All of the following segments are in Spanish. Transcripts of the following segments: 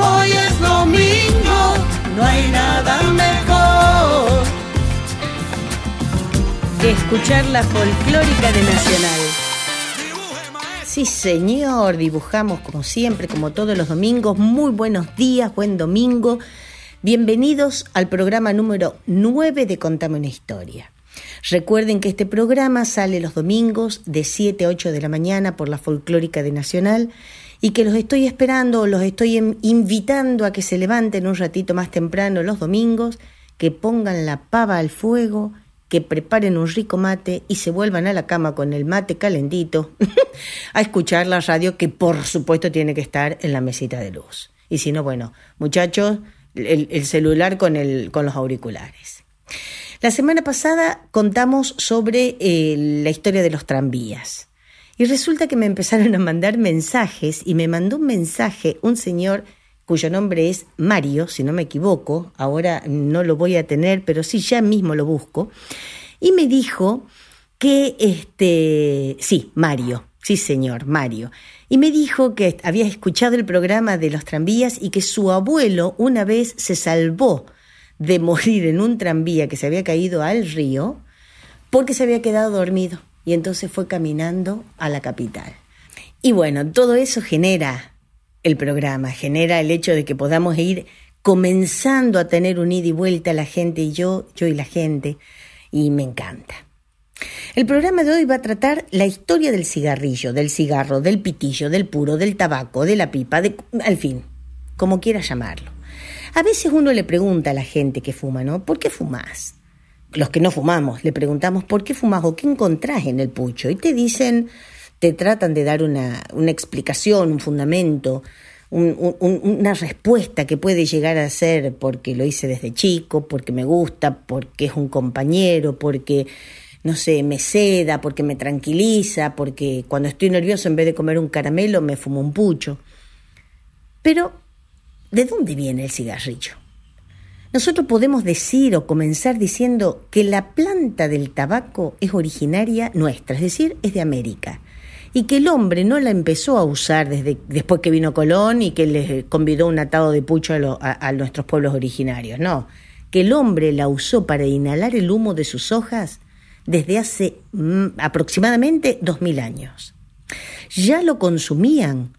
hoy es domingo. No hay nada mejor. Que escuchar la folclórica de Nacional. Sí, señor, dibujamos como siempre, como todos los domingos. Muy buenos días, buen domingo. Bienvenidos al programa número 9 de Contame una historia. Recuerden que este programa sale los domingos de 7 a 8 de la mañana por la folclórica de Nacional y que los estoy esperando, los estoy em- invitando a que se levanten un ratito más temprano los domingos, que pongan la pava al fuego, que preparen un rico mate y se vuelvan a la cama con el mate calentito a escuchar la radio que por supuesto tiene que estar en la mesita de luz. Y si no, bueno, muchachos, el, el celular con, el, con los auriculares. La semana pasada contamos sobre eh, la historia de los tranvías. Y resulta que me empezaron a mandar mensajes y me mandó un mensaje un señor cuyo nombre es Mario, si no me equivoco, ahora no lo voy a tener, pero sí ya mismo lo busco, y me dijo que, este, sí, Mario, sí señor, Mario, y me dijo que había escuchado el programa de los tranvías y que su abuelo una vez se salvó de morir en un tranvía que se había caído al río porque se había quedado dormido y entonces fue caminando a la capital. Y bueno, todo eso genera el programa, genera el hecho de que podamos ir comenzando a tener un ida y vuelta la gente y yo, yo y la gente, y me encanta. El programa de hoy va a tratar la historia del cigarrillo, del cigarro, del pitillo, del puro, del tabaco, de la pipa, de, al fin, como quieras llamarlo. A veces uno le pregunta a la gente que fuma, ¿no? ¿Por qué fumas? Los que no fumamos, le preguntamos ¿por qué fumas o qué encontrás en el pucho? Y te dicen, te tratan de dar una, una explicación, un fundamento, un- un- una respuesta que puede llegar a ser porque lo hice desde chico, porque me gusta, porque es un compañero, porque, no sé, me seda, porque me tranquiliza, porque cuando estoy nervioso en vez de comer un caramelo me fumo un pucho. Pero, ¿de dónde viene el cigarrillo? Nosotros podemos decir o comenzar diciendo que la planta del tabaco es originaria nuestra, es decir, es de América, y que el hombre no la empezó a usar desde después que vino Colón y que les convidó un atado de pucho a, a- nuestros pueblos originarios, no, que el hombre la usó para inhalar el humo de sus hojas desde hace mm, aproximadamente dos mil años. Ya lo consumían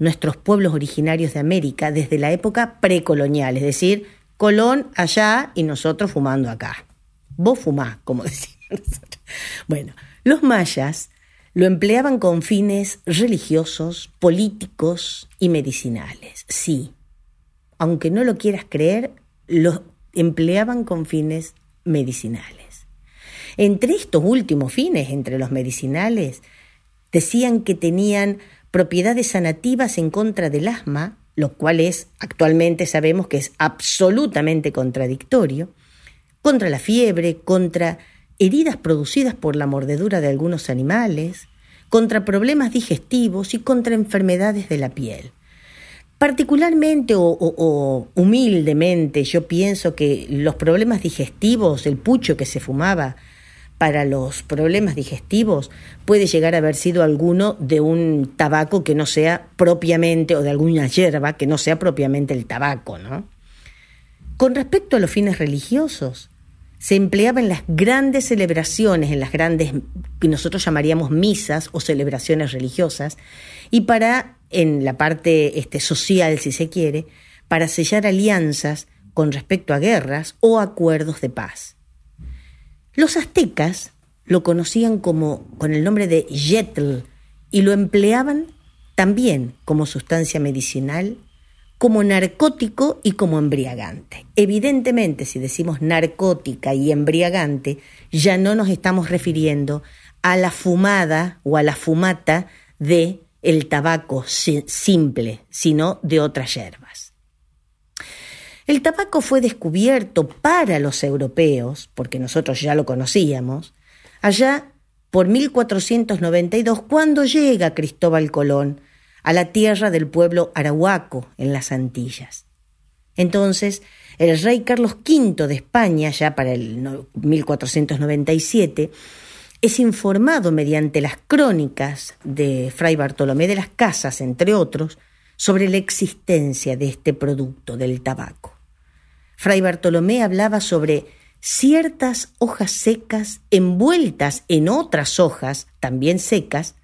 nuestros pueblos originarios de América desde la época precolonial, es decir, Colón allá y nosotros fumando acá. Vos fumás, como nosotros. Bueno, los mayas lo empleaban con fines religiosos, políticos y medicinales. Sí, aunque no lo quieras creer, lo empleaban con fines medicinales. Entre estos últimos fines, entre los medicinales, decían que tenían propiedades sanativas en contra del asma, lo cual es, actualmente sabemos que es absolutamente contradictorio, contra la fiebre, contra heridas producidas por la mordedura de algunos animales, contra problemas digestivos y contra enfermedades de la piel. Particularmente o, o- o humildemente yo pienso que los problemas digestivos, el pucho que se fumaba para los problemas digestivos puede llegar a haber sido alguno de un tabaco que no sea propiamente o de alguna hierba que no sea propiamente el tabaco, ¿no? Con respecto a los fines religiosos, se empleaba en las grandes celebraciones, en las grandes que nosotros llamaríamos misas o celebraciones religiosas, y para, en la parte este, social, si se quiere, para sellar alianzas con respecto a guerras o acuerdos de paz. Los aztecas lo conocían como con el nombre de yetl y lo empleaban también como sustancia medicinal, como narcótico y como embriagante. Evidentemente, si decimos narcótica y embriagante, ya no nos estamos refiriendo a la fumada o a la fumata de el tabaco si- simple, sino de otras hierbas. El tabaco fue descubierto para los europeos, porque nosotros ya lo conocíamos, allá por 1492, cuando llega Cristóbal Colón a la tierra del pueblo arahuaco en las Antillas. Entonces, el rey Carlos V de España, ya para el 1497, es informado mediante las crónicas de Fray Bartolomé de las Casas, entre otros, sobre la existencia de este producto del tabaco. Fray Bartolomé hablaba sobre ciertas hojas secas envueltas en otras hojas, también secas,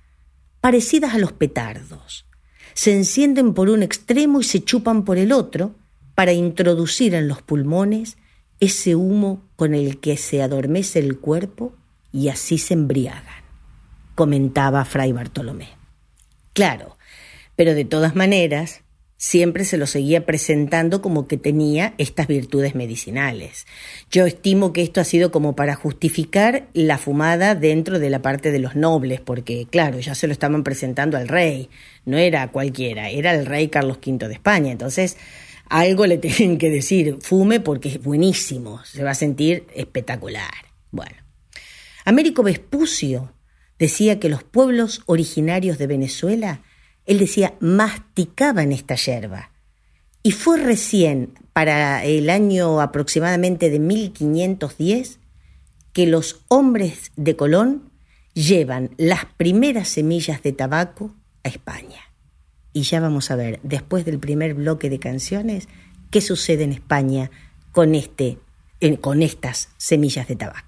parecidas a los petardos. Se encienden por un extremo y se chupan por el otro para introducir en los pulmones ese humo con el que se adormece el cuerpo y así se embriagan, comentaba Fray Bartolomé. Claro, pero de todas maneras, siempre se lo seguía presentando como que tenía estas virtudes medicinales. Yo estimo que esto ha sido como para justificar la fumada dentro de la parte de los nobles, porque claro, ya se lo estaban presentando al rey, no era cualquiera, era el rey Carlos V de España, entonces algo le tienen que decir, fume porque es buenísimo, se va a sentir espectacular. Bueno, Américo Vespucio decía que los pueblos originarios de Venezuela él decía, masticaban esta yerba. Y fue recién, para el año aproximadamente de 1510, que los hombres de Colón llevan las primeras semillas de tabaco a España. Y ya vamos a ver, después del primer bloque de canciones, qué sucede en España con, este, con estas semillas de tabaco.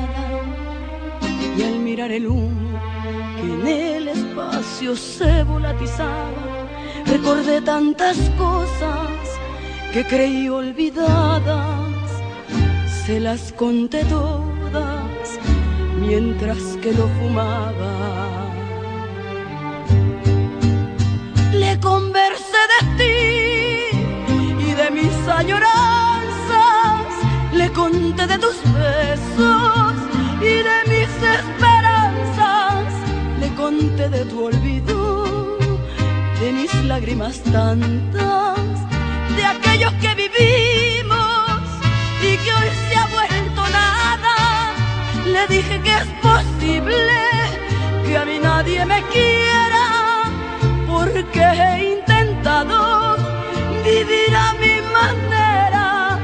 el humo que en el espacio se volatizaba, recordé tantas cosas que creí olvidadas, se las conté todas mientras que lo fumaba. Le conversé de ti y de mis añoranzas, le conté de tus besos y de mis de tu olvido, de mis lágrimas tantas, de aquellos que vivimos y que hoy se ha vuelto nada. Le dije que es posible que a mí nadie me quiera, porque he intentado vivir a mi manera,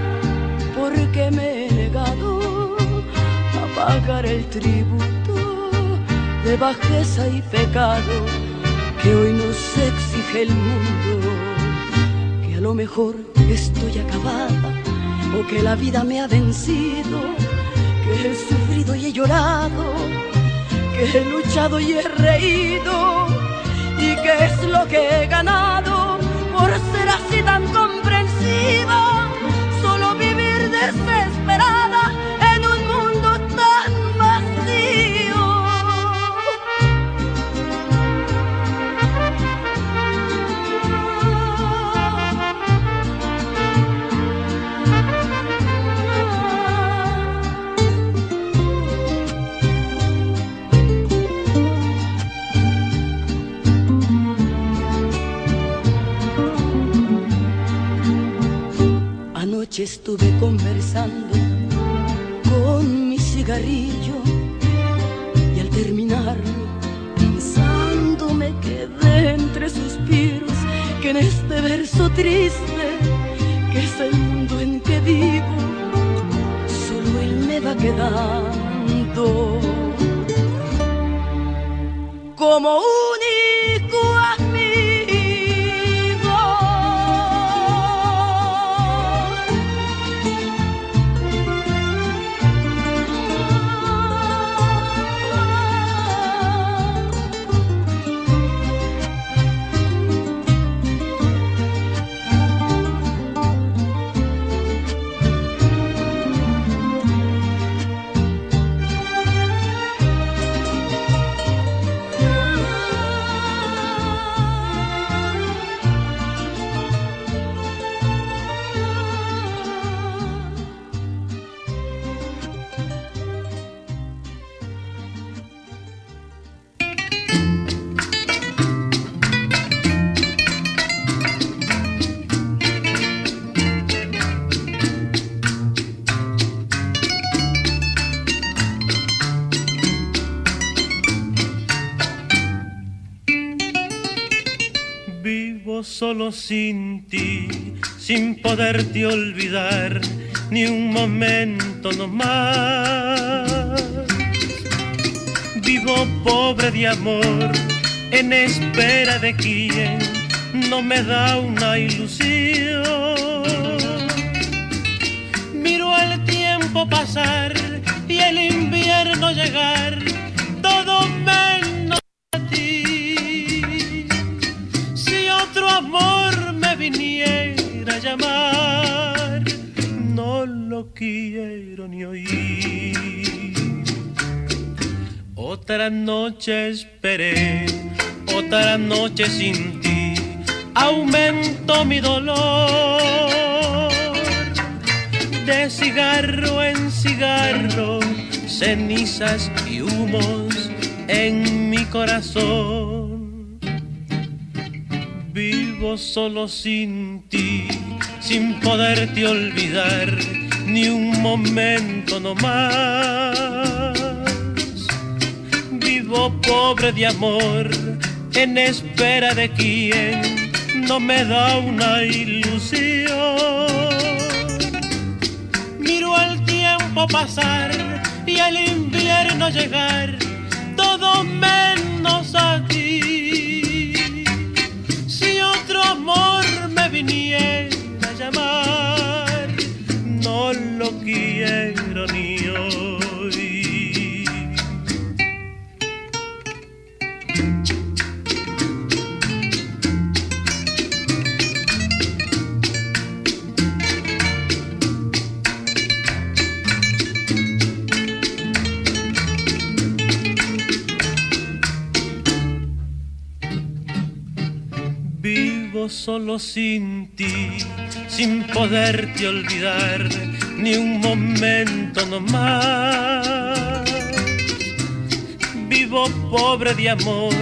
porque me pagar el tributo de bajeza y pecado que hoy nos exige el mundo. Que a lo mejor estoy acabada o que la vida me ha vencido, que he sufrido y he llorado, que he luchado y he reído y que es lo que he ganado por ser así tan comprensiva, amor, en espera de quien no me da una ilusión. Miro el tiempo pasar y el invierno llegar, Otra noche esperé, otra noche sin ti, aumento mi dolor. De cigarro en cigarro, cenizas y humos en mi corazón. Vivo solo sin ti, sin poderte olvidar ni un momento no más. Vivo pobre de amor, en espera de quien no me da una ilusión. Miro el tiempo pasar y el invierno llegar, todo menos a Solo sin ti, sin poderte olvidar ni un momento no más. Vivo pobre de amor,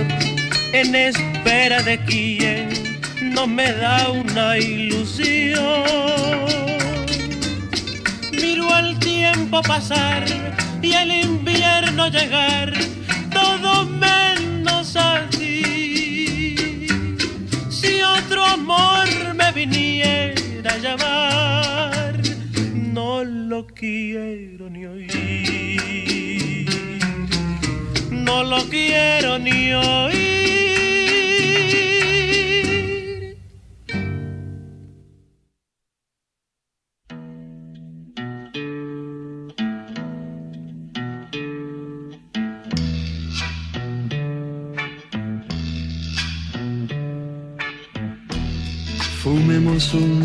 en espera de quien no me da una ilusión. Miro el tiempo pasar y el invierno llegar, todo menos a amor me viniera a llamar, no lo quiero ni oír. No lo quiero ni oír.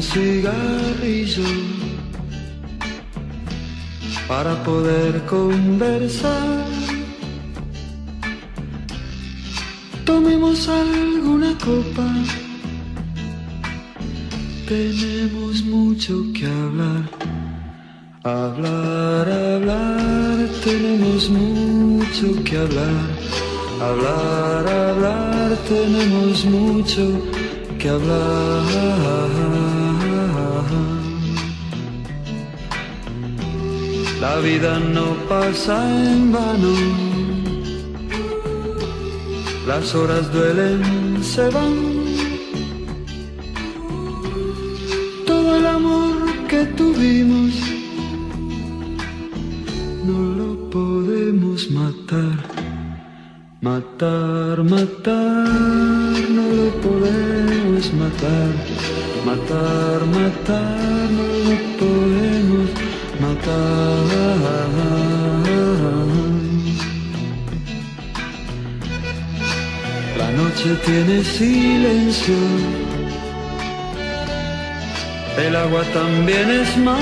Un cigarrillo para poder conversar. Tomemos alguna copa. Tenemos mucho que hablar. Hablar, hablar, tenemos mucho que hablar. Hablar, hablar, tenemos mucho que hablar. La vida no pasa en vano. Las horas duelen, se van. Todo el amor que tuvimos no lo podemos matar. Matar, matar, no lo podemos matar. Matar, matar, no lo podemos La noche tiene silencio, el agua también es mar.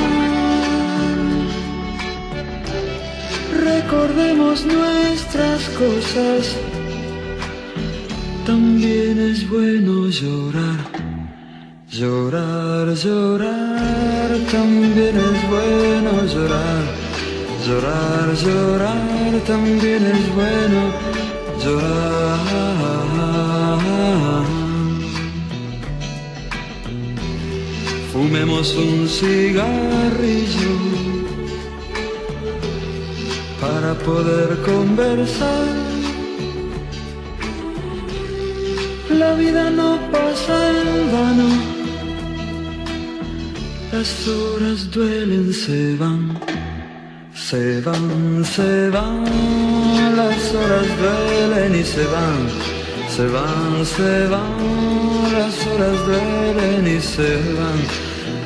Recordemos nuestras cosas, también es bueno llorar. Llorar, llorar, también es bueno llorar. Llorar, llorar, también es bueno llorar. Fumemos un cigarrillo para poder conversar. la vida no pasa en vano. Las horas duelen, se van, se van, se van. Las horas duelen y se van, se van, se van. Las horas duelen y se van,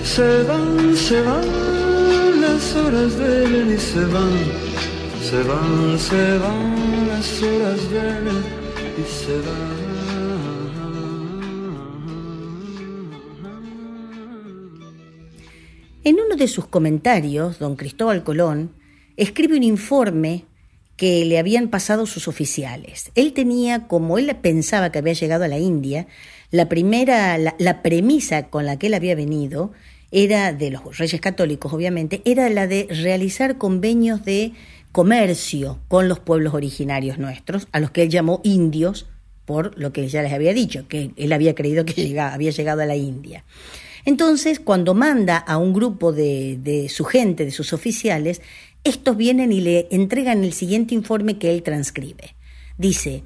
se van, se van. Las horas duelen y se van, se van, se van. Las horas duelen y se van. De sus comentarios, don Cristóbal Colón escribe un informe que le habían pasado sus oficiales. Él tenía, como él pensaba que había llegado a la India, la primera, la, la premisa con la que él había venido era de los reyes católicos, obviamente, era la de realizar convenios de comercio con los pueblos originarios nuestros, a los que él llamó indios, por lo que ya les había dicho, que él había creído que llegaba, había llegado a la India. Entonces, cuando manda a un grupo de, de su gente, de sus oficiales, estos vienen y le entregan el siguiente informe que él transcribe. Dice,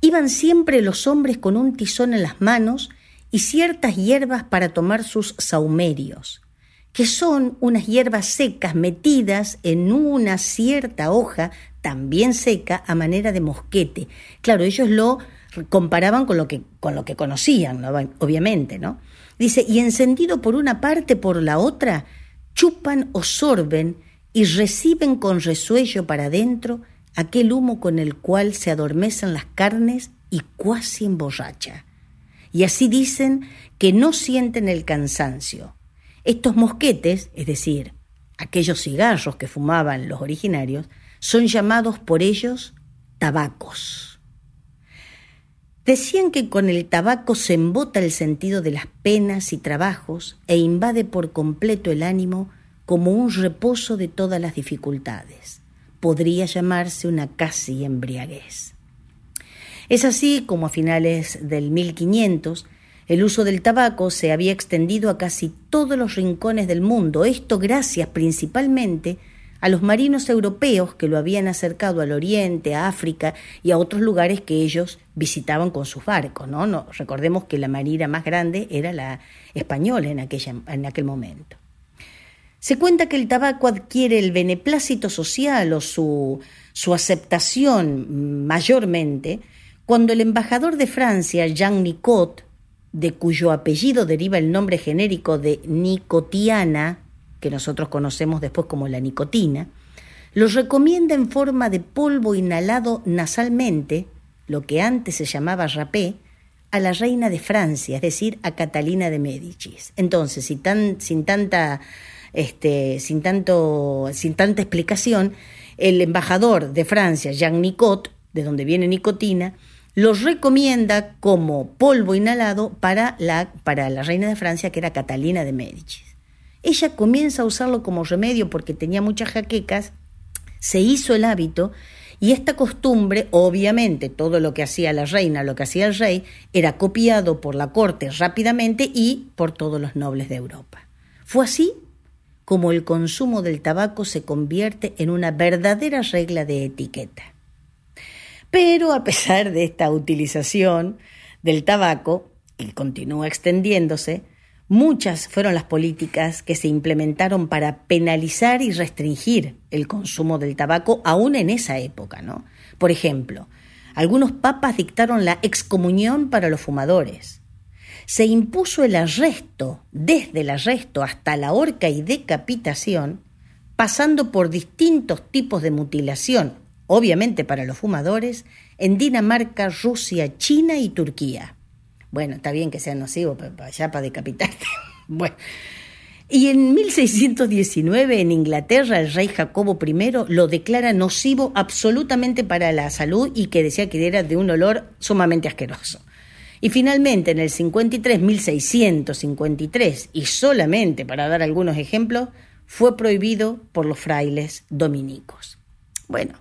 iban siempre los hombres con un tizón en las manos y ciertas hierbas para tomar sus saumerios, que son unas hierbas secas metidas en una cierta hoja también seca a manera de mosquete. Claro, ellos lo comparaban con lo que, con lo que conocían, ¿no? obviamente, ¿no? Dice, y encendido por una parte, por la otra, chupan o sorben y reciben con resuello para adentro aquel humo con el cual se adormecen las carnes y cuasi emborracha. Y así dicen que no sienten el cansancio. Estos mosquetes, es decir, aquellos cigarros que fumaban los originarios, son llamados por ellos tabacos. Decían que con el tabaco se embota el sentido de las penas y trabajos e invade por completo el ánimo como un reposo de todas las dificultades. Podría llamarse una casi embriaguez. Es así como a finales del 1500 el uso del tabaco se había extendido a casi todos los rincones del mundo, esto gracias principalmente a los marinos europeos que lo habían acercado al Oriente, a África y a otros lugares que ellos visitaban con sus barcos. ¿no? no recordemos que la marina más grande era la española en, aquella, en aquel momento. Se cuenta que el tabaco adquiere el beneplácito social o su, su aceptación mayormente cuando el embajador de Francia, Jean Nicot, de cuyo apellido deriva el nombre genérico de Nicotiana, que nosotros conocemos después como la nicotina, los recomienda en forma de polvo inhalado nasalmente, lo que antes se llamaba rapé, a la reina de Francia, es decir, a Catalina de Médicis. Entonces, sin, tan, sin tanta este, sin, tanto, sin tanta explicación, el embajador de Francia, Jean Nicot, de donde viene nicotina, los recomienda como polvo inhalado para la, para la reina de Francia, que era Catalina de Médicis. Ella comienza a usarlo como remedio porque tenía muchas jaquecas, se hizo el hábito y esta costumbre, obviamente, todo lo que hacía la reina, lo que hacía el rey, era copiado por la corte rápidamente y por todos los nobles de Europa. Fue así como el consumo del tabaco se convierte en una verdadera regla de etiqueta. Pero a pesar de esta utilización del tabaco, que continúa extendiéndose, Muchas fueron las políticas que se implementaron para penalizar y restringir el consumo del tabaco aún en esa época, ¿no? Por ejemplo, algunos papas dictaron la excomunión para los fumadores. Se impuso el arresto, desde el arresto hasta la horca y decapitación, pasando por distintos tipos de mutilación, obviamente para los fumadores, en Dinamarca, Rusia, China y Turquía. Bueno, está bien que sea nocivo, pero allá para decapitarte. bueno. Y en 1619 en Inglaterra el rey Jacobo I lo declara nocivo absolutamente para la salud y que decía que era de un olor sumamente asqueroso. Y finalmente en el 53, 1653, y solamente para dar algunos ejemplos, fue prohibido por los frailes dominicos. Bueno,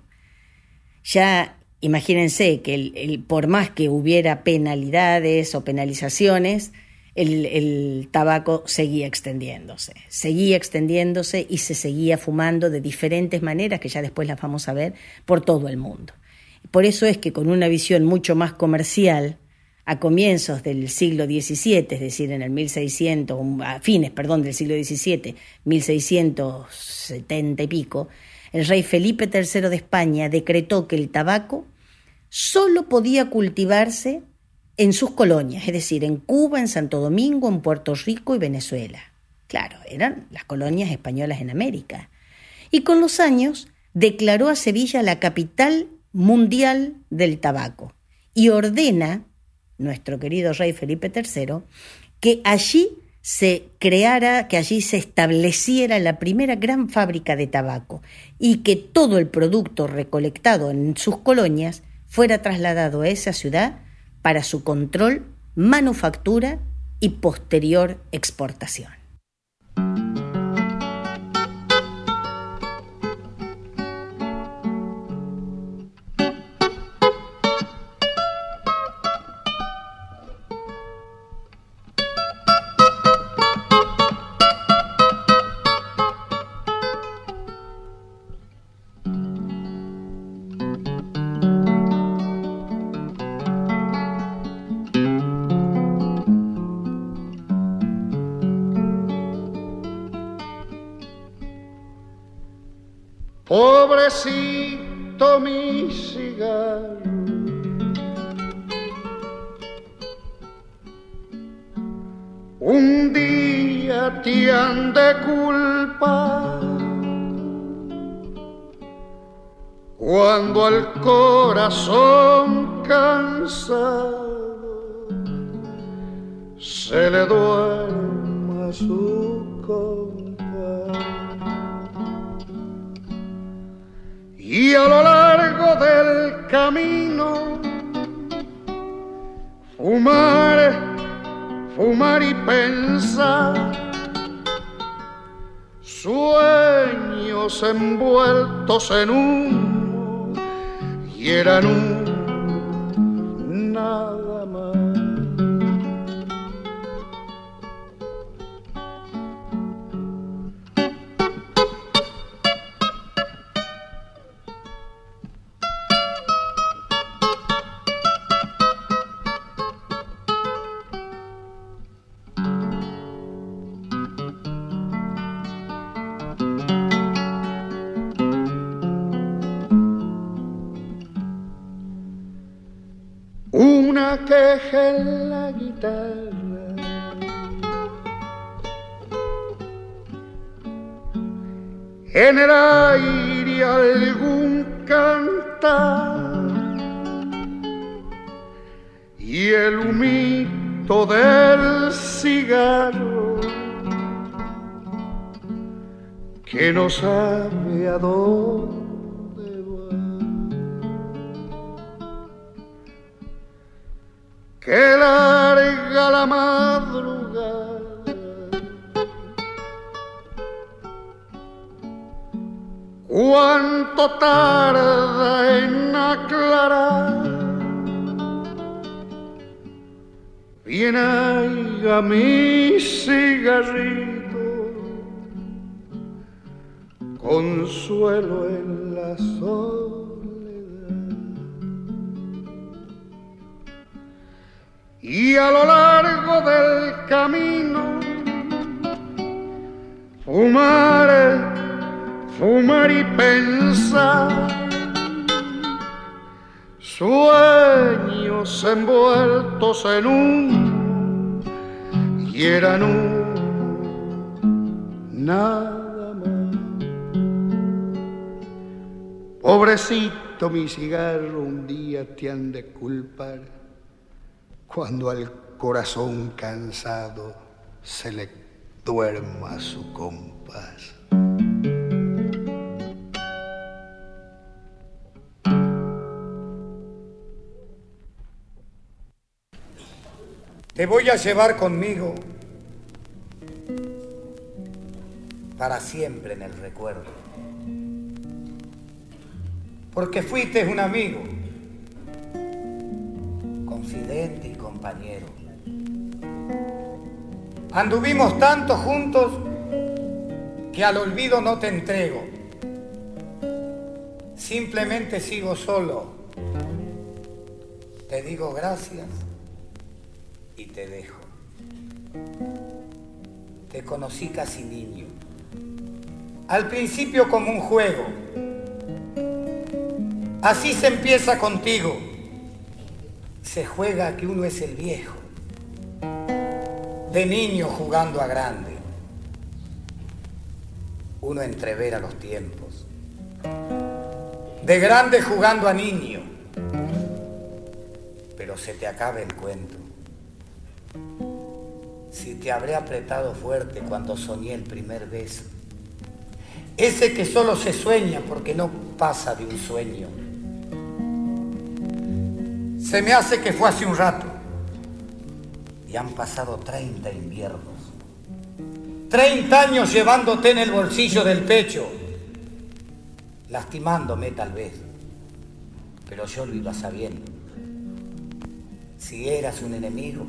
ya Imagínense que el, por más que hubiera penalidades o penalizaciones, el, el, tabaco seguía extendiéndose, seguía extendiéndose y se seguía fumando de diferentes maneras, que ya después las vamos a ver, por todo el mundo. Por eso es que con una visión mucho más comercial, a comienzos del siglo XVII, es decir, en el 1600, a fines, perdón, del siglo XVII, 1670 y pico, el rey Felipe III de España decretó que el tabaco solo podía cultivarse en sus colonias, es decir, en Cuba, en Santo Domingo, en Puerto Rico y Venezuela. Claro, eran las colonias españolas en América. Y con los años declaró a Sevilla la capital mundial del tabaco y ordena, nuestro querido rey Felipe III, que allí se creara, que allí se estableciera la primera gran fábrica de tabaco y que todo el producto recolectado en sus colonias fuera trasladado a esa ciudad para su control, manufactura y posterior exportación. Culpar cuando el corazón cansado se le duerma su compás. y a lo largo del camino fumar, fumar y pensar sueños envueltos en humo y eran un no sabe a dónde va. que larga la madrugada. Cuánto tarda en aclarar. Bien a mi cigarrito, consuelo en la soledad. y a lo largo del camino fumar, fumar y pensar sueños envueltos en un y eran Pobrecito mi cigarro, un día te han de culpar cuando al corazón cansado se le duerma su compás. Te voy a llevar conmigo para siempre en el recuerdo. Porque fuiste un amigo, confidente y compañero. Anduvimos tanto juntos que al olvido no te entrego. Simplemente sigo solo. Te digo gracias y te dejo. Te conocí casi niño. Al principio como un juego. Así se empieza contigo. Se juega que uno es el viejo. De niño jugando a grande. Uno entrevera los tiempos. De grande jugando a niño. Pero se te acaba el cuento. Si te habré apretado fuerte cuando soñé el primer beso. Ese que solo se sueña porque no pasa de un sueño. Se me hace que fue hace un rato. Y han pasado 30 inviernos. 30 años llevándote en el bolsillo del pecho. Lastimándome tal vez. Pero yo lo iba sabiendo. Si eras un enemigo,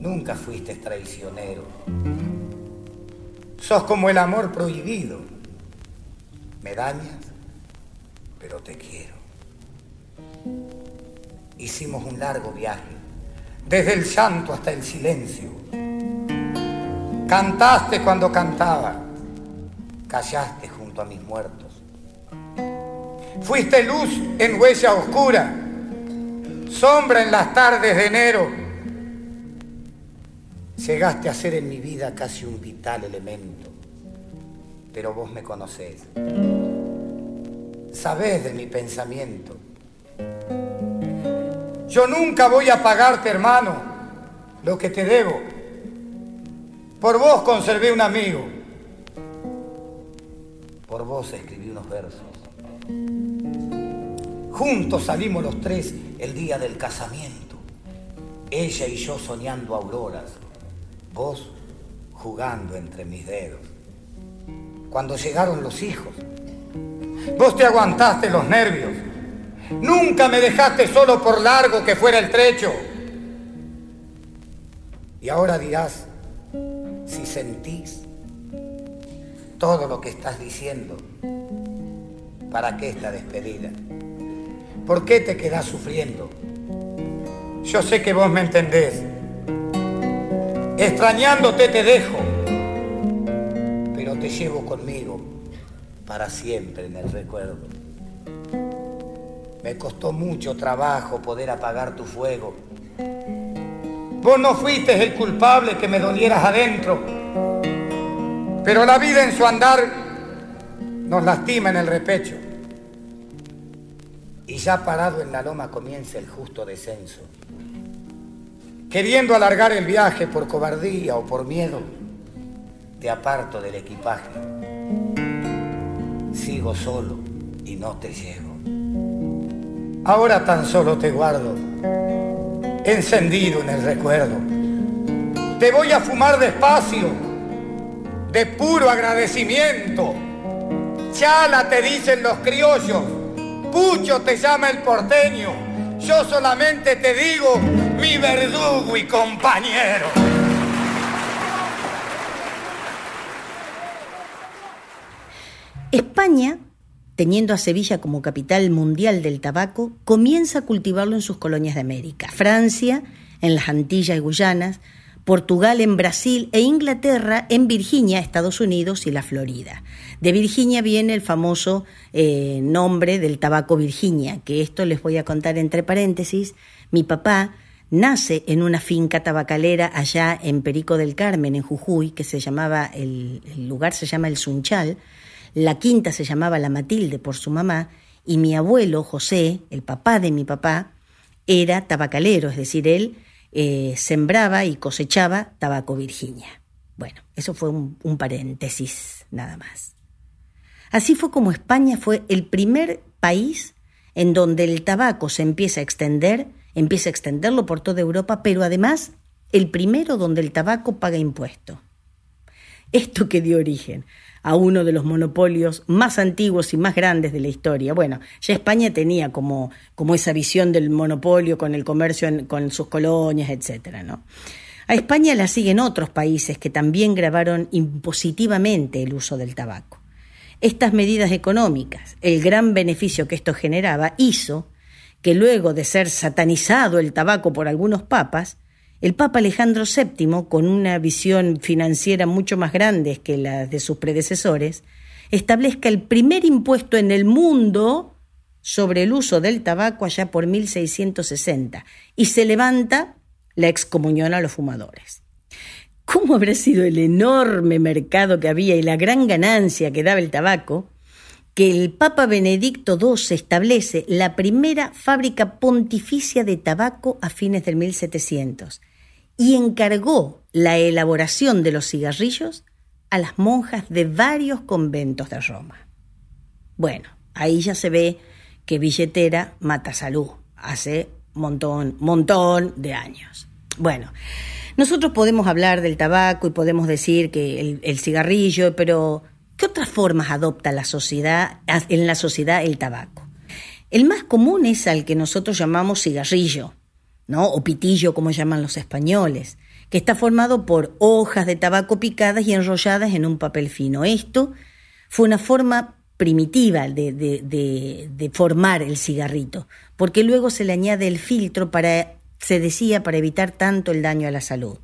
nunca fuiste traicionero. Sos como el amor prohibido. Me dañas, pero te quiero. Hicimos un largo viaje, desde el llanto hasta el silencio. Cantaste cuando cantaba, callaste junto a mis muertos. Fuiste luz en huella oscura, sombra en las tardes de enero. Llegaste a ser en mi vida casi un vital elemento, pero vos me conocés. Sabés de mi pensamiento. Yo nunca voy a pagarte, hermano, lo que te debo. Por vos conservé un amigo. Por vos escribí unos versos. Juntos salimos los tres el día del casamiento. Ella y yo soñando auroras. Vos jugando entre mis dedos. Cuando llegaron los hijos, vos te aguantaste los nervios. Nunca me dejaste solo por largo que fuera el trecho. Y ahora dirás, si sentís todo lo que estás diciendo, ¿para qué esta despedida? ¿Por qué te quedás sufriendo? Yo sé que vos me entendés. Extrañándote te dejo, pero te llevo conmigo para siempre en el recuerdo. Me costó mucho trabajo poder apagar tu fuego. Vos no fuiste el culpable que me dolieras adentro, pero la vida en su andar nos lastima en el repecho. Y ya parado en la loma comienza el justo descenso. Queriendo alargar el viaje por cobardía o por miedo, te aparto del equipaje. Sigo solo y no te llego. Ahora tan solo te guardo, encendido en el recuerdo. Te voy a fumar despacio, de puro agradecimiento. Chala te dicen los criollos, Pucho te llama el porteño. Yo solamente te digo mi verdugo y compañero. España, teniendo a Sevilla como capital mundial del tabaco, comienza a cultivarlo en sus colonias de América. Francia, en las Antillas y Guyanas, Portugal en Brasil e Inglaterra en Virginia, Estados Unidos y la Florida. De Virginia viene el famoso eh, nombre del tabaco Virginia, que esto les voy a contar entre paréntesis. Mi papá nace en una finca tabacalera allá en Perico del Carmen, en Jujuy, que se llamaba, el, el lugar se llama El Sunchal, la quinta se llamaba La Matilde por su mamá, y mi abuelo, José, el papá de mi papá, era tabacalero, es decir, él eh, sembraba y cosechaba tabaco Virginia. Bueno, eso fue un, un paréntesis nada más. Así fue como España fue el primer país en donde el tabaco se empieza a extender, empieza a extenderlo por toda Europa, pero además el primero donde el tabaco paga impuesto. Esto que dio origen a uno de los monopolios más antiguos y más grandes de la historia. Bueno, ya España tenía como, como esa visión del monopolio con el comercio con sus colonias, etcétera. A España la siguen otros países que también grabaron impositivamente el uso del tabaco. Estas medidas económicas, el gran beneficio que esto generaba, hizo que luego de ser satanizado el tabaco por algunos papas, el Papa Alejandro VII, con una visión financiera mucho más grande que la de sus predecesores, establezca el primer impuesto en el mundo sobre el uso del tabaco allá por 1660 y se levanta la excomunión a los fumadores. ¿Cómo habrá sido el enorme mercado que había y la gran ganancia que daba el tabaco? Que el Papa Benedicto II establece la primera fábrica pontificia de tabaco a fines del 1700 y encargó la elaboración de los cigarrillos a las monjas de varios conventos de Roma. Bueno, ahí ya se ve que billetera mata salud hace montón, montón de años. Bueno, nosotros podemos hablar del tabaco y podemos decir que el, cigarrillo, pero ¿qué otras formas adopta la sociedad, en la sociedad el tabaco? El más común es al que nosotros llamamos cigarrillo, ¿no? O pitillo, como llaman los españoles, que está formado por hojas de tabaco picadas y enrolladas en un papel fino. Esto fue una forma primitiva de, de, formar el cigarrito, porque luego se le añade el filtro para se decía para evitar tanto el daño a la salud.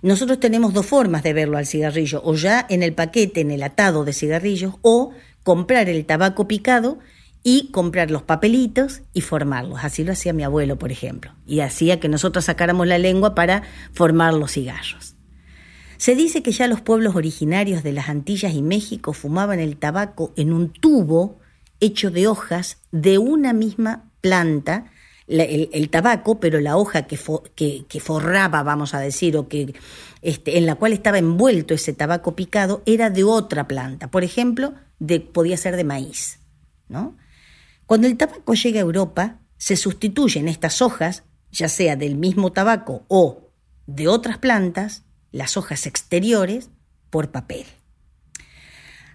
Nosotros tenemos dos formas de verlo al cigarrillo, o ya en el paquete, en el atado de cigarrillos, o comprar el tabaco picado y comprar los papelitos y formarlos. Así lo hacía mi abuelo, por ejemplo, y hacía que nosotros sacáramos la lengua para formar los cigarros. Se dice que ya los pueblos originarios de las Antillas y México fumaban el tabaco en un tubo hecho de hojas de una misma planta el, tabaco, pero la hoja que, que, forraba, vamos a decir, o que este, en la cual estaba envuelto ese tabaco picado, era de otra planta. Por ejemplo, de, podía ser de maíz. ¿no? Cuando el tabaco llega a Europa, se sustituyen estas hojas, ya sea del mismo tabaco o de otras plantas, las hojas exteriores, por papel.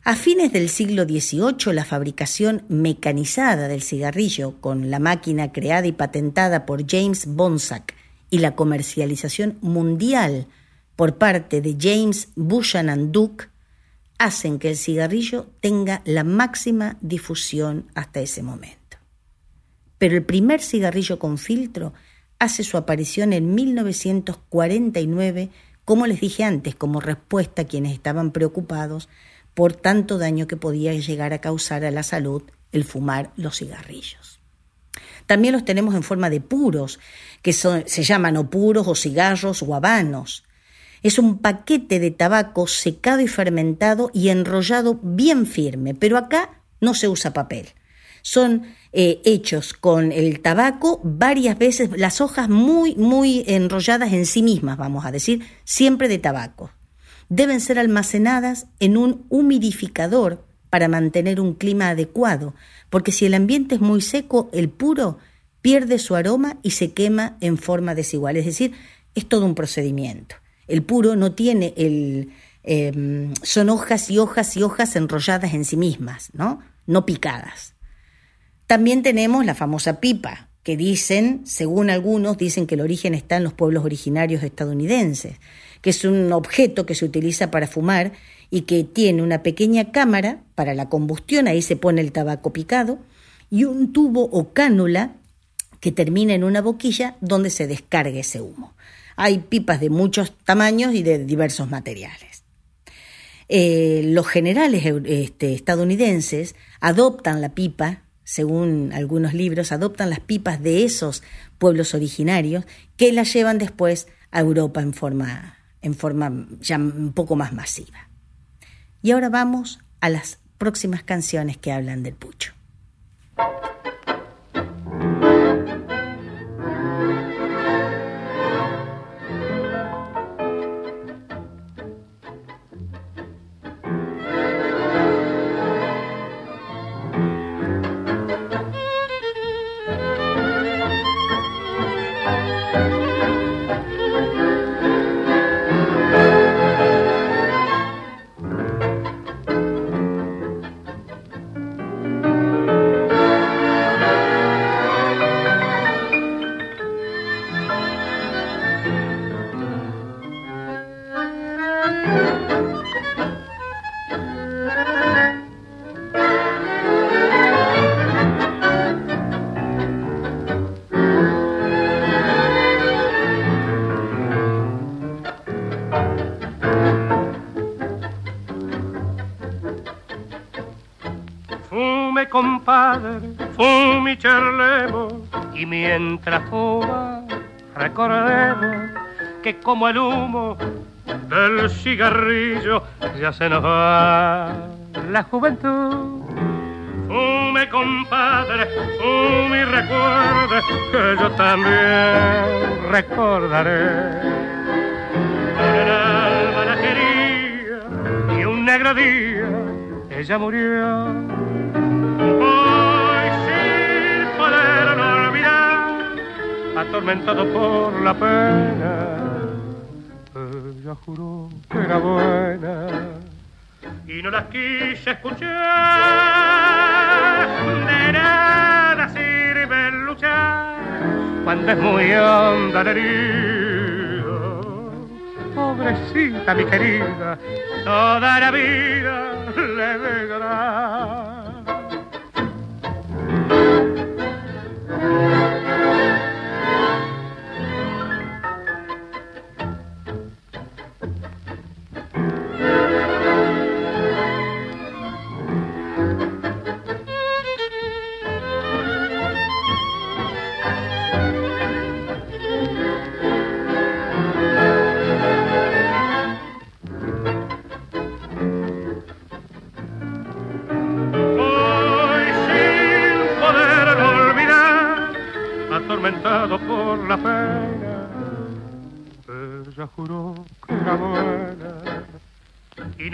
A fines del siglo XVIII, la fabricación mecanizada del cigarrillo, con la máquina creada y patentada por James Bonsack y la comercialización mundial por parte de James Buchanan Duke, hacen que el cigarrillo tenga la máxima difusión hasta ese momento. Pero el primer cigarrillo con filtro hace su aparición en 1949, como les dije antes, como respuesta a quienes estaban preocupados por tanto daño que podía llegar a causar a la salud el fumar los cigarrillos. También los tenemos en forma de puros, que se llaman o puros o cigarros o habanos. Es un paquete de tabaco secado y fermentado y enrollado bien firme, pero acá no se usa papel. Son eh, hechos con el tabaco varias veces, las hojas muy, muy enrolladas en sí mismas, vamos a decir, siempre de tabaco deben ser almacenadas en un humidificador para mantener un clima adecuado, porque si el ambiente es muy seco, el puro pierde su aroma y se quema en forma desigual. Es decir, es todo un procedimiento. El puro no tiene el... Em, son hojas y hojas y hojas enrolladas en sí mismas, ¿no? No picadas. También tenemos la famosa pipa, que dicen, según algunos, dicen que el origen está en los pueblos originarios estadounidenses que es un objeto que se utiliza para fumar y que tiene una pequeña cámara para la combustión, ahí se pone el tabaco picado, y un tubo o cánula que termina en una boquilla donde se descarga ese humo. Hay pipas de muchos tamaños y de diversos materiales. Eh, los generales este, estadounidenses adoptan la pipa, según algunos libros, adoptan las pipas de esos pueblos originarios que las llevan después a Europa en forma en forma ya un poco más masiva. Y ahora vamos a las próximas canciones que hablan del pucho. Mientras fuma, recordemos que como el humo del cigarrillo ya se nos va la juventud. Fume, compadre, fume y recuerde que yo también recordaré. Con el alma la quería y un negro día ella murió. Atormentado por la pena, ella juró que era buena y no las quise escuchar. De nada sirve luchar cuando es muy honda la herida. Pobrecita mi querida, toda la vida le de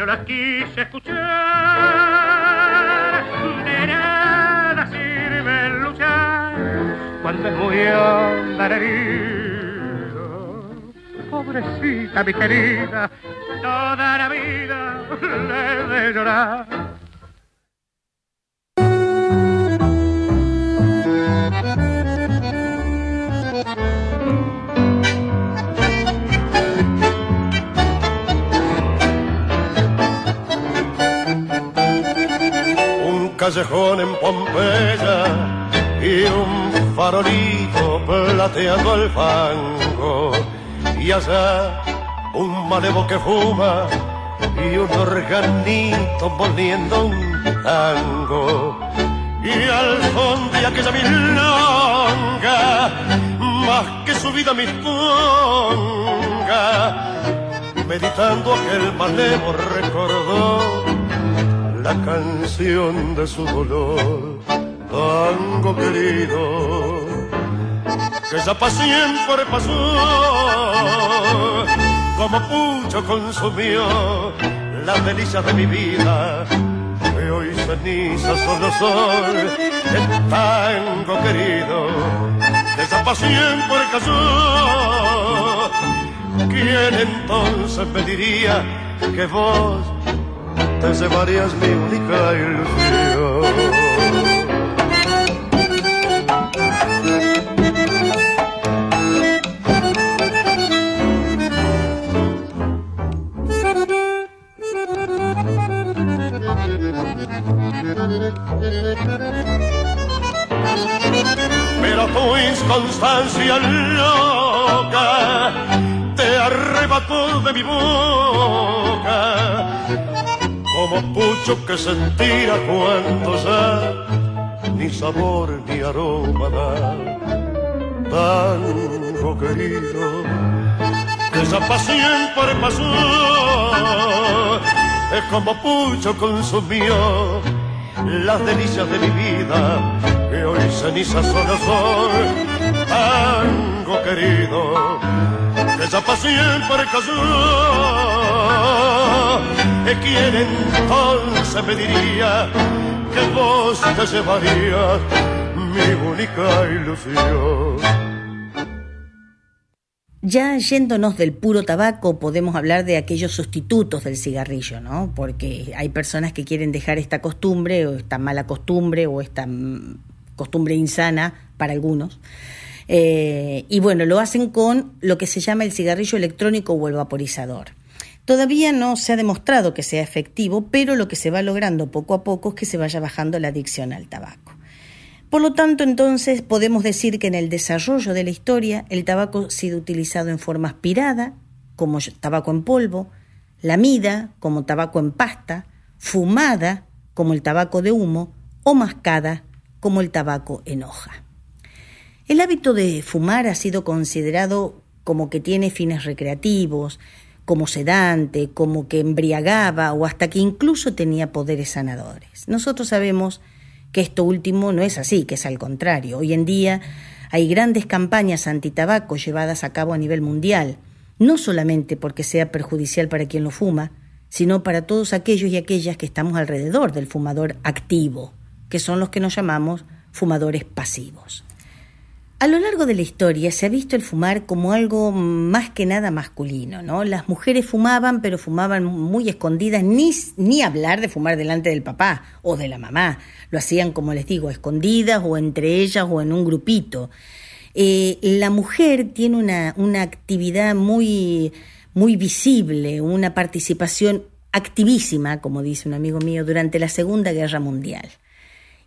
y no la quise escuchar. De nada sirve luchar cuando es muy honda la herida. Pobrecita mi querida, toda la vida le de llorar. Fango. Y allá un malevo que fuma y un organito poniendo un tango. Y al fondo de aquella milonga más que su vida mi tonga meditando aquel malevo recordó la canción de su dolor, tango querido, que ya pa' siempre pasó, como pucho consumió las delicias de mi vida, que hoy ceniza solo soy, el tango querido, que ya pa' siempre cayó. ¿Quién entonces me diría que vos te llevarías mi única ilusión. Que sentía cuando ya ni sabor ni aroma da. Tango querido, que por pasó, es como pucho consumió las delicias de mi vida, que hoy ceniza solo soy. Tango querido, Ya yéndonos del puro tabaco, podemos hablar de aquellos sustitutos del cigarrillo, ¿no? Porque hay personas que quieren dejar esta costumbre, o esta mala costumbre, o esta costumbre insana para algunos. Eh, y bueno, lo hacen con lo que se llama el cigarrillo electrónico o el vaporizador. Todavía no se ha demostrado que sea efectivo, pero lo que se va logrando poco a poco es que se vaya bajando la adicción al tabaco. Por lo tanto, entonces podemos decir que en el desarrollo de la historia el tabaco ha sido utilizado en forma aspirada, como tabaco en polvo, lamida, como tabaco en pasta, fumada, como el tabaco de humo, o mascada como el tabaco en hoja. El hábito de fumar ha sido considerado como que tiene fines recreativos, como sedante, como que embriagaba o hasta que incluso tenía poderes sanadores. Nosotros sabemos que esto último no es así, que es al contrario. Hoy en día hay grandes campañas antitabaco llevadas a cabo a nivel mundial, no solamente porque sea perjudicial para quien lo fuma, sino para todos aquellos y aquellas que estamos alrededor del fumador activo, que son los que nos llamamos fumadores pasivos. A lo largo de la historia se ha visto el fumar como algo más que nada masculino, ¿no? Las mujeres fumaban, pero fumaban muy escondidas, ni, ni hablar de fumar delante del papá o de la mamá. Lo hacían, como les digo, escondidas o entre ellas o en un grupito. Eh, la mujer tiene una, una actividad muy, muy visible, una participación activísima, como dice un amigo mío, durante la Segunda Guerra Mundial.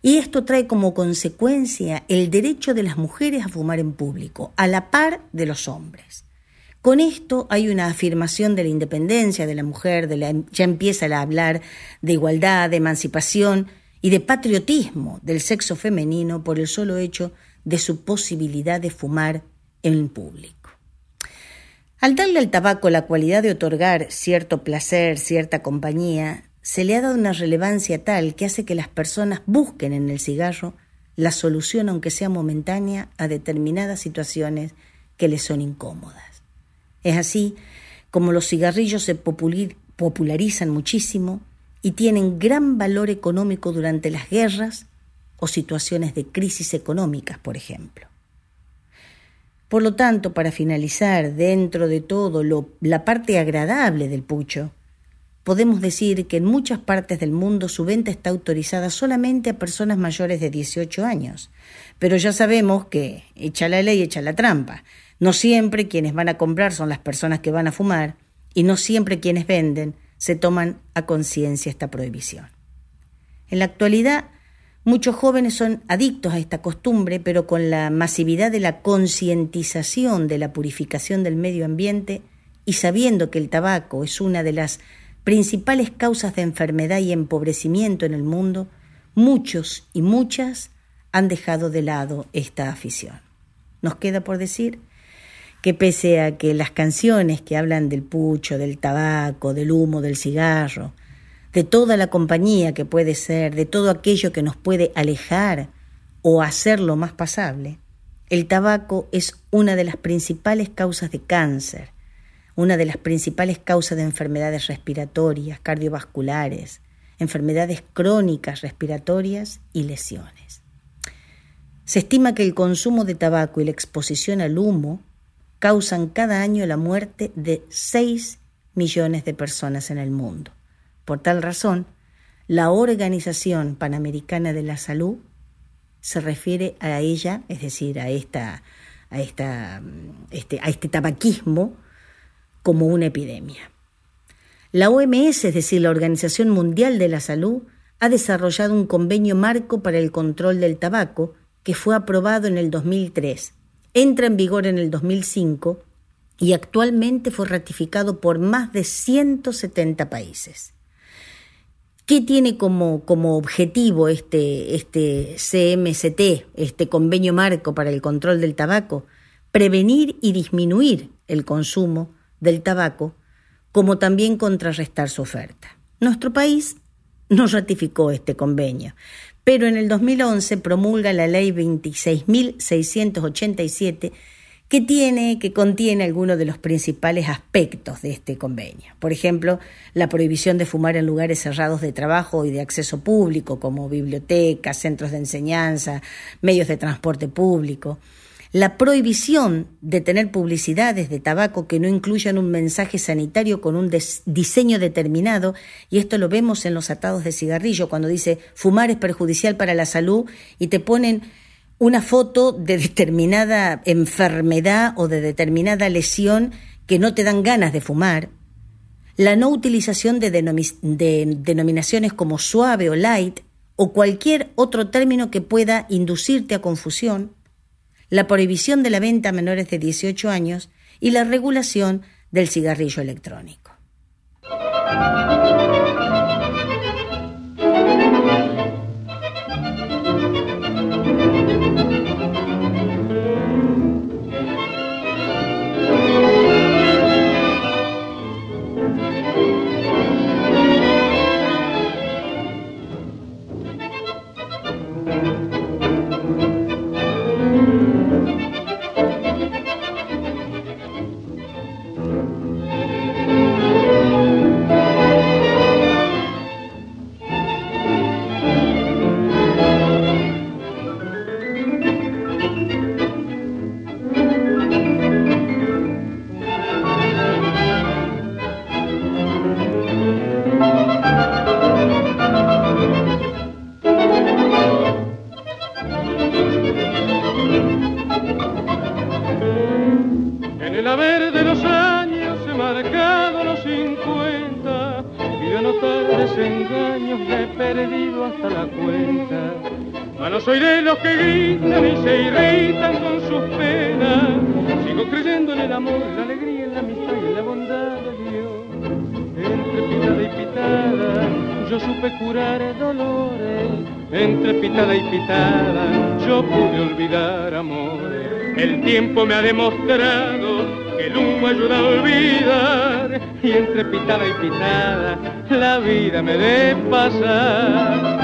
Y esto trae como consecuencia el derecho de las mujeres a fumar en público, a la par de los hombres. Con esto hay una afirmación de la independencia de la mujer, de ya empieza a hablar de igualdad, de emancipación y de patriotismo del sexo femenino por el solo hecho de su posibilidad de fumar en público. Al darle al tabaco la cualidad de otorgar cierto placer, cierta compañía, se le ha dado una relevancia tal que hace que las personas busquen en el cigarro la solución, aunque sea momentánea, a determinadas situaciones que les son incómodas. Es así como los cigarrillos se popularizan muchísimo y tienen gran valor económico durante las guerras o situaciones de crisis económicas, por ejemplo. Por lo tanto, para finalizar, dentro de todo la parte agradable del pucho, podemos decir que en muchas partes del mundo su venta está autorizada solamente a personas mayores de 18 años. Pero ya sabemos que echa la ley, echa la trampa. No siempre quienes van a comprar son las personas que van a fumar y no siempre quienes venden se toman a conciencia esta prohibición. En la actualidad, muchos jóvenes son adictos a esta costumbre, pero con la masividad de la concientización de la purificación del medio ambiente y sabiendo que el tabaco es una de las principales causas de enfermedad y empobrecimiento en el mundo, muchos y muchas han dejado de lado esta afición. Nos queda por decir que pese a que las canciones que hablan del pucho, del tabaco, del humo, del cigarro, de toda la compañía que puede ser, de todo aquello que nos puede alejar o hacerlo más pasable, el tabaco es una de las principales causas de cáncer, una de las principales causas de enfermedades respiratorias, cardiovasculares, enfermedades crónicas respiratorias y lesiones. Se estima que el consumo de tabaco y la exposición al humo causan cada año la muerte de 6 millones de personas en el mundo. Por tal razón, la Organización Panamericana de la Salud se refiere a ella, es decir, a, esta, a, esta, este, a este tabaquismo, como una epidemia. La OMS, es decir, la Organización Mundial de la Salud, ha desarrollado un convenio marco para el control del tabaco que fue aprobado en el 2003, entra en vigor en el 2005 y actualmente fue ratificado por más de 170 países. ¿Qué tiene como, como objetivo este, este CMCT, este convenio marco para el control del tabaco? Prevenir y disminuir el consumo, del tabaco, como también contrarrestar su oferta. Nuestro país no ratificó este convenio, pero en el 2011 promulga la ley 26.687 que tiene, que contiene algunos de los principales aspectos de este convenio. Por ejemplo, la prohibición de fumar en lugares cerrados de trabajo y de acceso público, como bibliotecas, centros de enseñanza, medios de transporte público, la prohibición de tener publicidades de tabaco que no incluyan un mensaje sanitario con un diseño determinado, y esto lo vemos en los atados de cigarrillo, cuando dice fumar es perjudicial para la salud y te ponen una foto de determinada enfermedad o de determinada lesión que no te dan ganas de fumar, la no utilización de, de denominaciones como suave o light o cualquier otro término que pueda inducirte a confusión, la prohibición de la venta a menores de 18 años y la regulación del cigarrillo electrónico. Desengaños le he perdido hasta la cuenta. Ma no soy de los que gritan y se irritan con sus penas. Sigo creyendo en el amor, en la alegría, en la amistad y la bondad de Dios. Entre pitada y pitada, yo supe curar dolores. Entre pitada y pitada, yo pude olvidar amores. El tiempo me ha demostrado que el humo ayuda a olvidar y entre pitada y pitada la vida me dé pasar.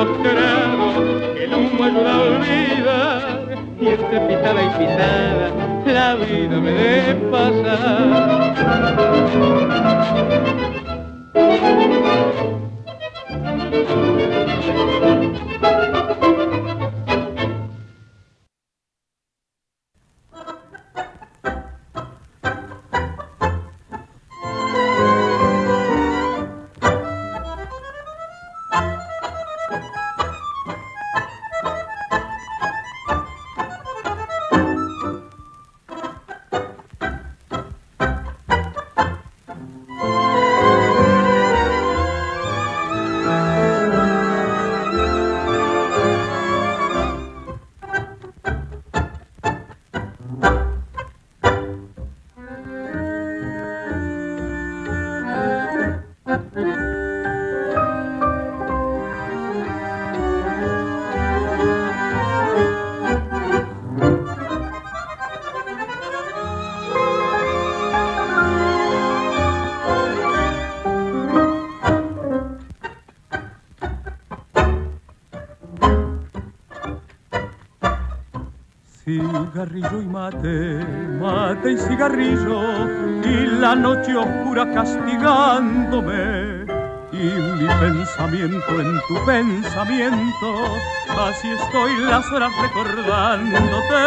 Ha demostrado que el humo ayuda a olvidar. Y entre pitada y pitada cigarrillo y mate, mate y cigarrillo, y la noche oscura castigándome. Y mi pensamiento en tu pensamiento, así estoy las horas recordándote.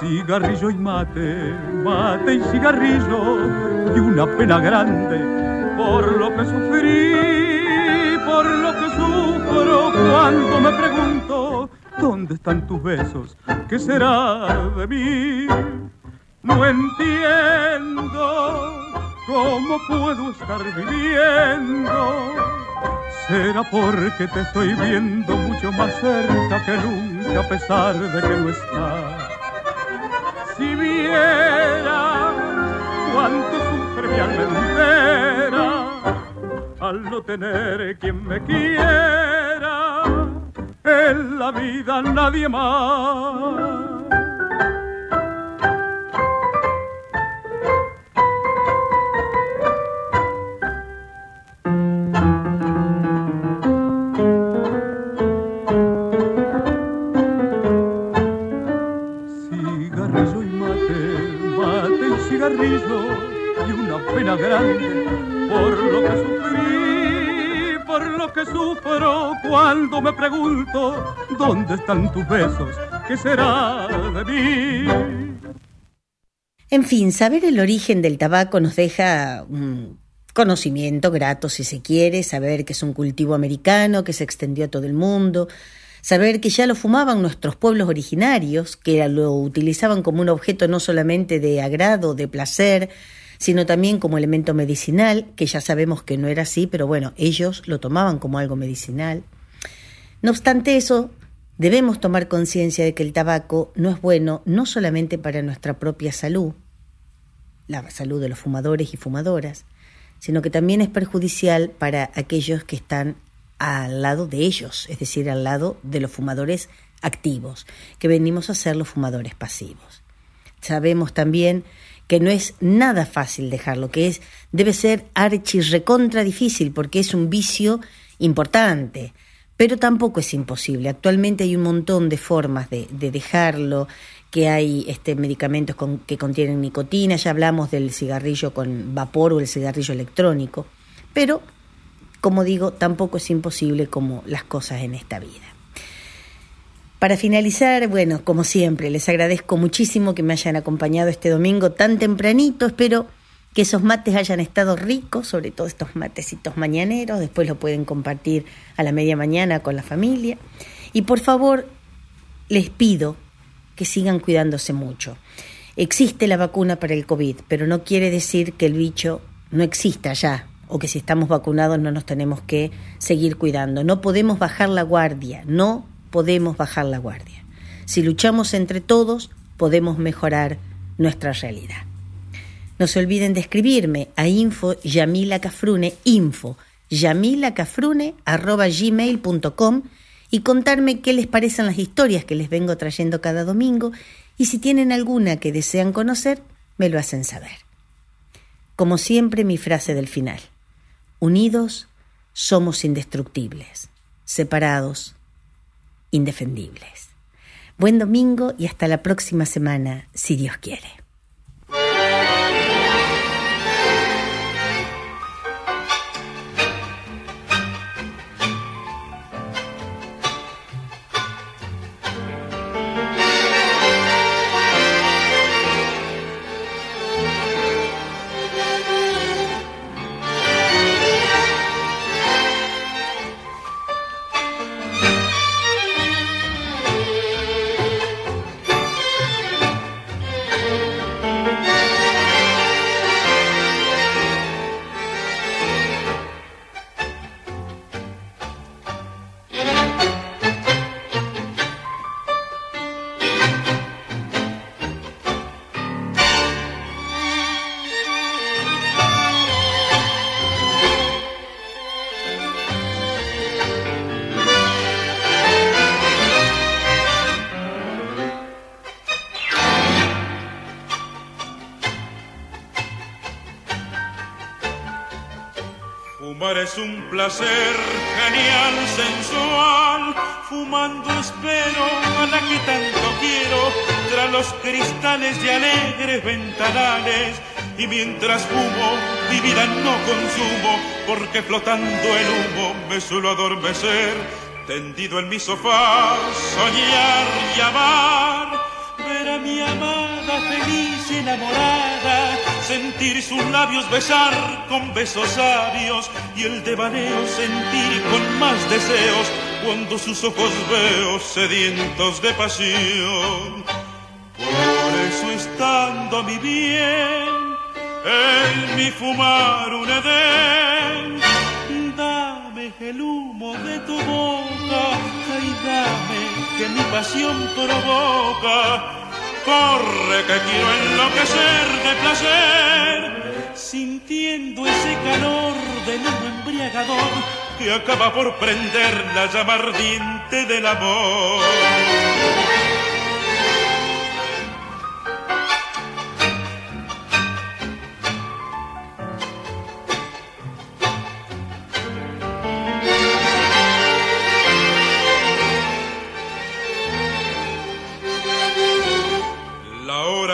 Cigarrillo y mate, mate y cigarrillo, y una pena grande por lo que sufrí, por lo que sufro cuando me pregunto ¿Dónde están tus besos? ¿Qué será de mí? No entiendo cómo puedo estar viviendo. Será porque te estoy viendo mucho más cerca que nunca a pesar de que no estás. Si viera cuánto sufre mi alma entera al no tener quien me quiera en la vida nadie más. Dónde están tus besos, qué será de mí. En fin, saber el origen del tabaco nos deja un conocimiento grato, si se quiere, saber que es un cultivo americano que se extendió a todo el mundo, saber que ya lo fumaban nuestros pueblos originarios, que lo utilizaban como un objeto no solamente de agrado, de placer, sino también como elemento medicinal, que ya sabemos que no era así, pero bueno, ellos lo tomaban como algo medicinal. No obstante eso, debemos tomar conciencia de que el tabaco no es bueno no solamente para nuestra propia salud, la salud de los fumadores y fumadoras, sino que también es perjudicial para aquellos que están al lado de ellos, es decir, al lado de los fumadores activos, que venimos a ser los fumadores pasivos. Sabemos también que no es nada fácil dejarlo, que es debe ser archi recontra difícil porque es un vicio importante pero tampoco es imposible. Actualmente hay un montón de formas de, dejarlo que hay este, medicamentos que contienen nicotina, ya hablamos del cigarrillo con vapor o el cigarrillo electrónico, pero como digo, tampoco es imposible como las cosas en esta vida. Para finalizar, bueno, como siempre, les agradezco muchísimo que me hayan acompañado este domingo tan tempranito, espero que esos mates hayan estado ricos, sobre todo estos matecitos mañaneros, después lo pueden compartir a la media mañana con la familia. Y por favor, les pido que sigan cuidándose mucho. Existe la vacuna para el COVID, pero no quiere decir que el bicho no exista ya o que si estamos vacunados no nos tenemos que seguir cuidando. No podemos bajar la guardia, no podemos bajar la guardia. Si luchamos entre todos, podemos mejorar nuestra realidad. No se olviden de escribirme a info Yamila Cafrune, info yamilacafrune arroba gmail.com y contarme qué les parecen las historias que les vengo trayendo cada domingo y si tienen alguna que desean conocer, me lo hacen saber. Como siempre, mi frase del final. Unidos somos indestructibles, separados, indefendibles. Buen domingo y hasta la próxima semana, si Dios quiere. Placer genial, sensual, fumando espero a la que tanto quiero, tras los cristales de alegres ventanales, y mientras fumo, mi vida no consumo, porque flotando el humo me suelo adormecer, tendido en mi sofá, soñar y amar, ver a mi amada feliz enamorada, sentir sus labios besar con besos sabios y el devaneo sentir con más deseos cuando sus ojos veo sedientos de pasión. Por eso estando mi bien, en mi fumar un edén, dame el humo de tu boca, y dame que mi pasión provoca Que quiero enloquecer de placer, sintiendo ese calor del humo embriagador que acaba por prender la llama ardiente del amor.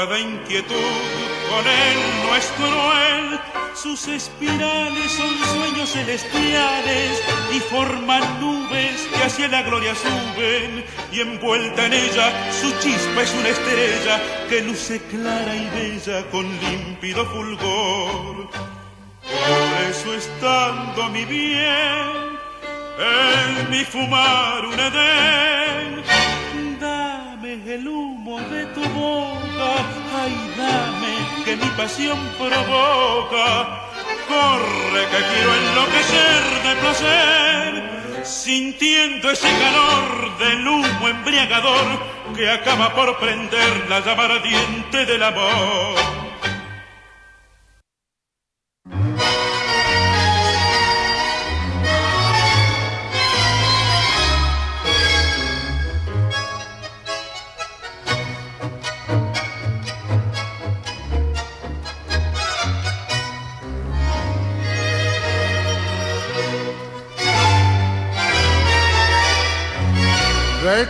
Con él no es cruel. Sus espirales son sueños celestiales y forman nubes que hacia la gloria suben. Y envuelta en ella su chispa es una estrella que luce clara y bella con límpido fulgor. Por eso estando mi bien, en mi fumar un edén, pasión provoca. Corre que quiero enloquecer de placer, sintiendo ese calor del humo embriagador que acaba por prender la llama ardiente del amor.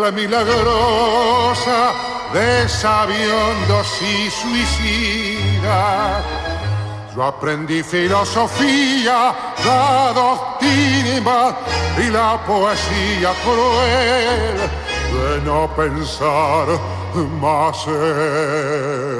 Mezcla milagrosa de sabiondos y suicidas, yo aprendí filosofía, la doctrina y la poesía cruel de no pensar más en